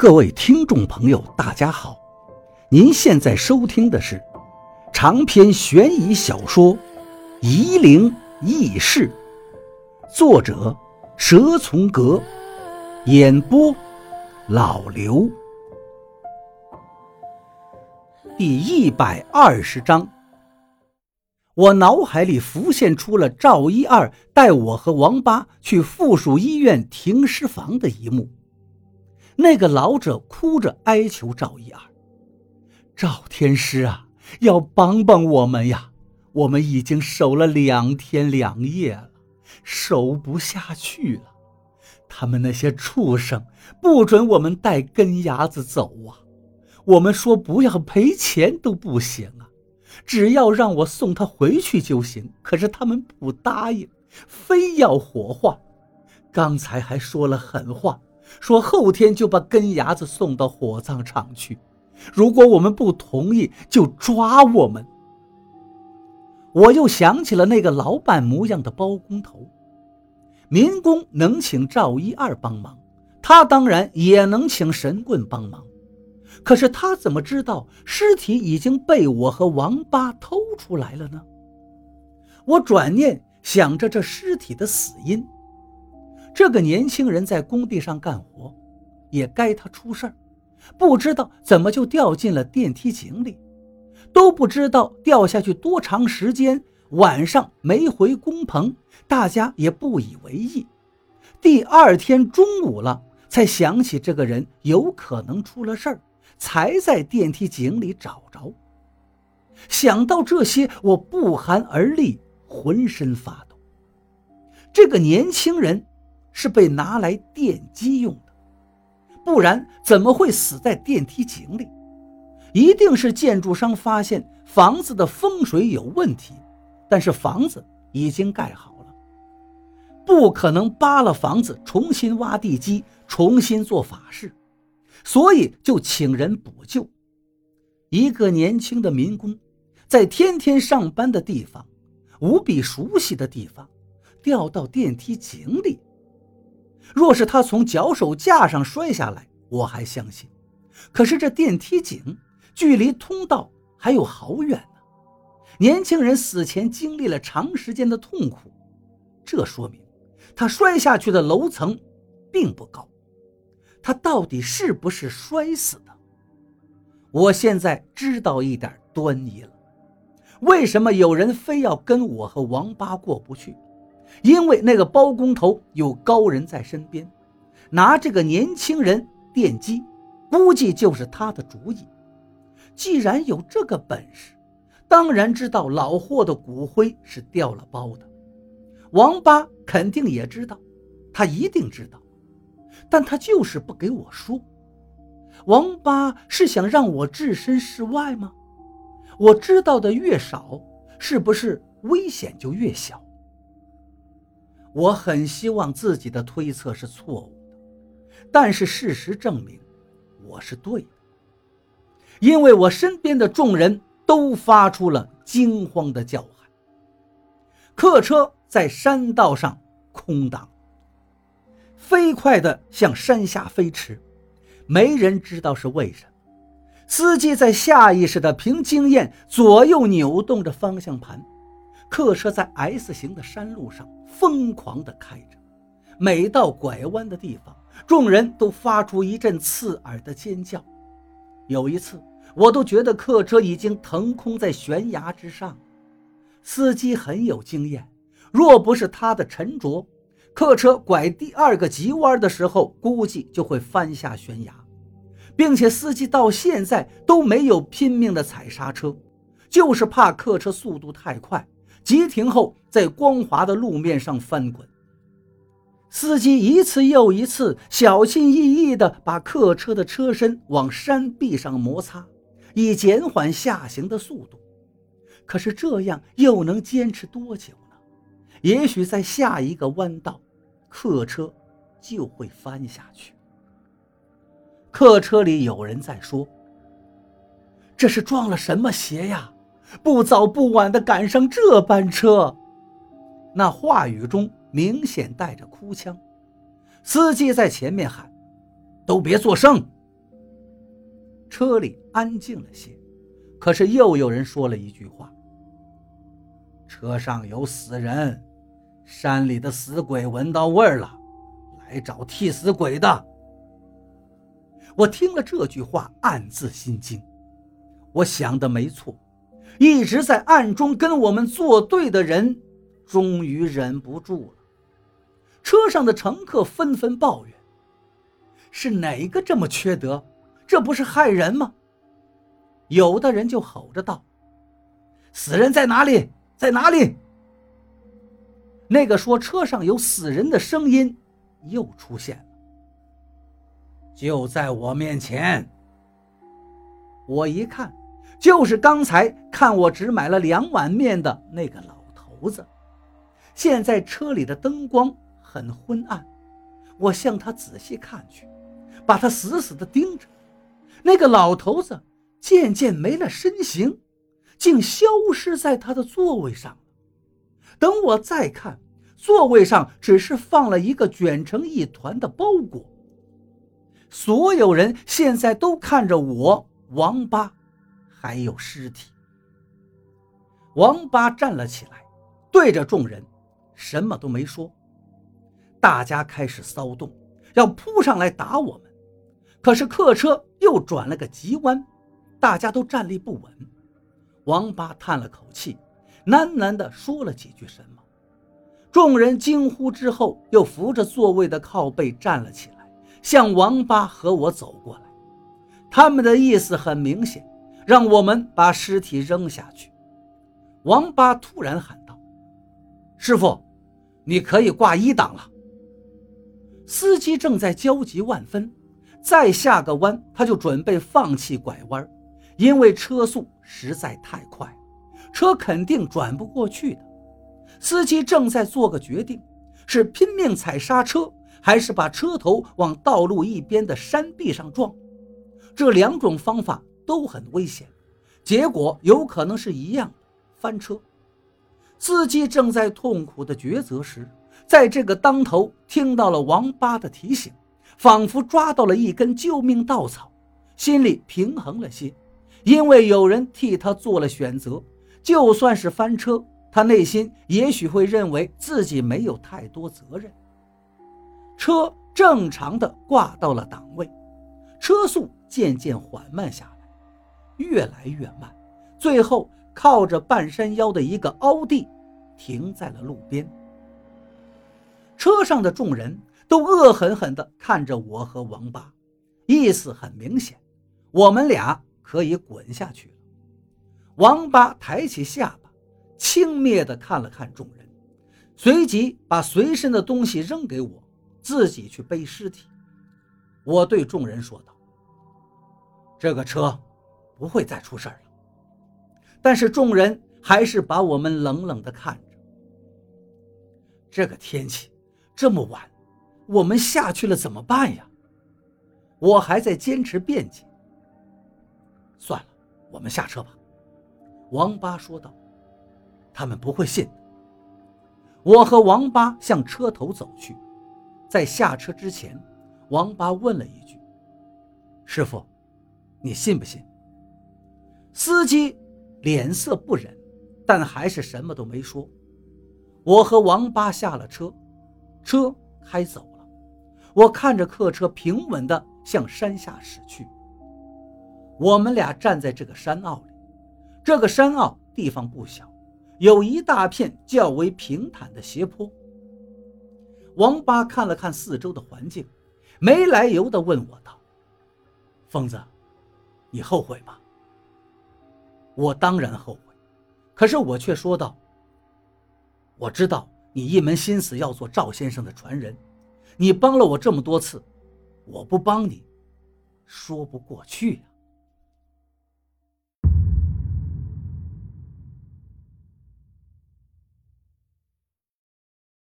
各位听众朋友，大家好！您现在收听的是长篇悬疑小说《夷陵轶事》，作者蛇从阁，演播老刘。第一百二十章，我脑海里浮现出了赵一二带我和王八去附属医院停尸房的一幕。那个老者哭着哀求赵一二：“赵天师啊，要帮帮我们呀！我们已经守了两天两夜了，守不下去了。他们那些畜生不准我们带根牙子走啊！我们说不要赔钱都不行啊，只要让我送他回去就行。可是他们不答应，非要火化。刚才还说了狠话。”说后天就把根牙子送到火葬场去，如果我们不同意，就抓我们。我又想起了那个老板模样的包工头，民工能请赵一二帮忙，他当然也能请神棍帮忙。可是他怎么知道尸体已经被我和王八偷出来了呢？我转念想着这尸体的死因。这个年轻人在工地上干活，也该他出事儿，不知道怎么就掉进了电梯井里，都不知道掉下去多长时间，晚上没回工棚，大家也不以为意。第二天中午了，才想起这个人有可能出了事儿，才在电梯井里找着。想到这些，我不寒而栗，浑身发抖。这个年轻人。是被拿来电击用的，不然怎么会死在电梯井里？一定是建筑商发现房子的风水有问题，但是房子已经盖好了，不可能扒了房子重新挖地基、重新做法事，所以就请人补救。一个年轻的民工，在天天上班的地方、无比熟悉的地方，掉到电梯井里。若是他从脚手架上摔下来，我还相信。可是这电梯井距离通道还有好远呢。年轻人死前经历了长时间的痛苦，这说明他摔下去的楼层并不高。他到底是不是摔死的？我现在知道一点端倪了。为什么有人非要跟我和王八过不去？因为那个包工头有高人在身边，拿这个年轻人电击，估计就是他的主意。既然有这个本事，当然知道老霍的骨灰是掉了包的。王八肯定也知道，他一定知道，但他就是不给我说。王八是想让我置身事外吗？我知道的越少，是不是危险就越小？我很希望自己的推测是错误的，但是事实证明我是对的，因为我身边的众人都发出了惊慌的叫喊。客车在山道上空挡，飞快地向山下飞驰，没人知道是为什么。司机在下意识地凭经验左右扭动着方向盘。客车在 S 型的山路上疯狂地开着，每到拐弯的地方，众人都发出一阵刺耳的尖叫。有一次，我都觉得客车已经腾空在悬崖之上。司机很有经验，若不是他的沉着，客车拐第二个急弯的时候，估计就会翻下悬崖，并且司机到现在都没有拼命的踩刹车，就是怕客车速度太快。急停后，在光滑的路面上翻滚。司机一次又一次小心翼翼地把客车的车身往山壁上摩擦，以减缓下行的速度。可是这样又能坚持多久呢？也许在下一个弯道，客车就会翻下去。客车里有人在说：“这是撞了什么邪呀？”不早不晚的赶上这班车，那话语中明显带着哭腔。司机在前面喊：“都别作声，车里安静了些，可是又有人说了一句话：“车上有死人，山里的死鬼闻到味儿了，来找替死鬼的。”我听了这句话，暗自心惊。我想的没错，一直在暗中跟我们作对的人，终于忍不住了。车上的乘客纷纷抱怨：“是哪个这么缺德？这不是害人吗？”有的人就吼着道：“死人在哪里？在哪里？”那个说车上有死人的声音又出现了，就在我面前。我一看。就是刚才看我只买了两碗面的那个老头子，现在车里的灯光很昏暗，我向他仔细看去，把他死死地盯着。那个老头子渐渐没了身形，竟消失在他的座位上等我再看，座位上只是放了一个卷成一团的包裹。所有人现在都看着我，王八。还有尸体。王八站了起来，对着众人，什么都没说。大家开始骚动，要扑上来打我们。可是客车又转了个急弯，大家都站立不稳。王八叹了口气，喃喃地说了几句什么。众人惊呼之后，又扶着座位的靠背站了起来，向王八和我走过来。他们的意思很明显。让我们把尸体扔下去。王八突然喊道：“师傅，你可以挂一档了。”司机正在焦急万分，再下个弯他就准备放弃拐弯，因为车速实在太快，车肯定转不过去的。司机正在做个决定：是拼命踩刹车，还是把车头往道路一边的山壁上撞？这两种方法。都很危险，结果有可能是一样的翻车。司机正在痛苦的抉择时，在这个当头听到了王八的提醒，仿佛抓到了一根救命稻草，心里平衡了些。因为有人替他做了选择，就算是翻车，他内心也许会认为自己没有太多责任。车正常的挂到了档位，车速渐渐缓慢下来。越来越慢，最后靠着半山腰的一个凹地，停在了路边。车上的众人都恶狠狠地看着我和王八，意思很明显，我们俩可以滚下去了。王八抬起下巴，轻蔑地看了看众人，随即把随身的东西扔给我，自己去背尸体。我对众人说道：“这个车。”不会再出事了，但是众人还是把我们冷冷地看着。这个天气这么晚，我们下去了怎么办呀？我还在坚持辩解。算了，我们下车吧。”王八说道。“他们不会信。”我和王八向车头走去，在下车之前，王八问了一句：“师傅，你信不信？”司机脸色不忍，但还是什么都没说。我和王八下了车，车开走了。我看着客车平稳地向山下驶去。我们俩站在这个山坳里，这个山坳地方不小，有一大片较为平坦的斜坡。王八看了看四周的环境，没来由地问我道：“疯子，你后悔吗？”我当然后悔，可是我却说道：“我知道你一门心思要做赵先生的传人，你帮了我这么多次，我不帮你，说不过去呀。”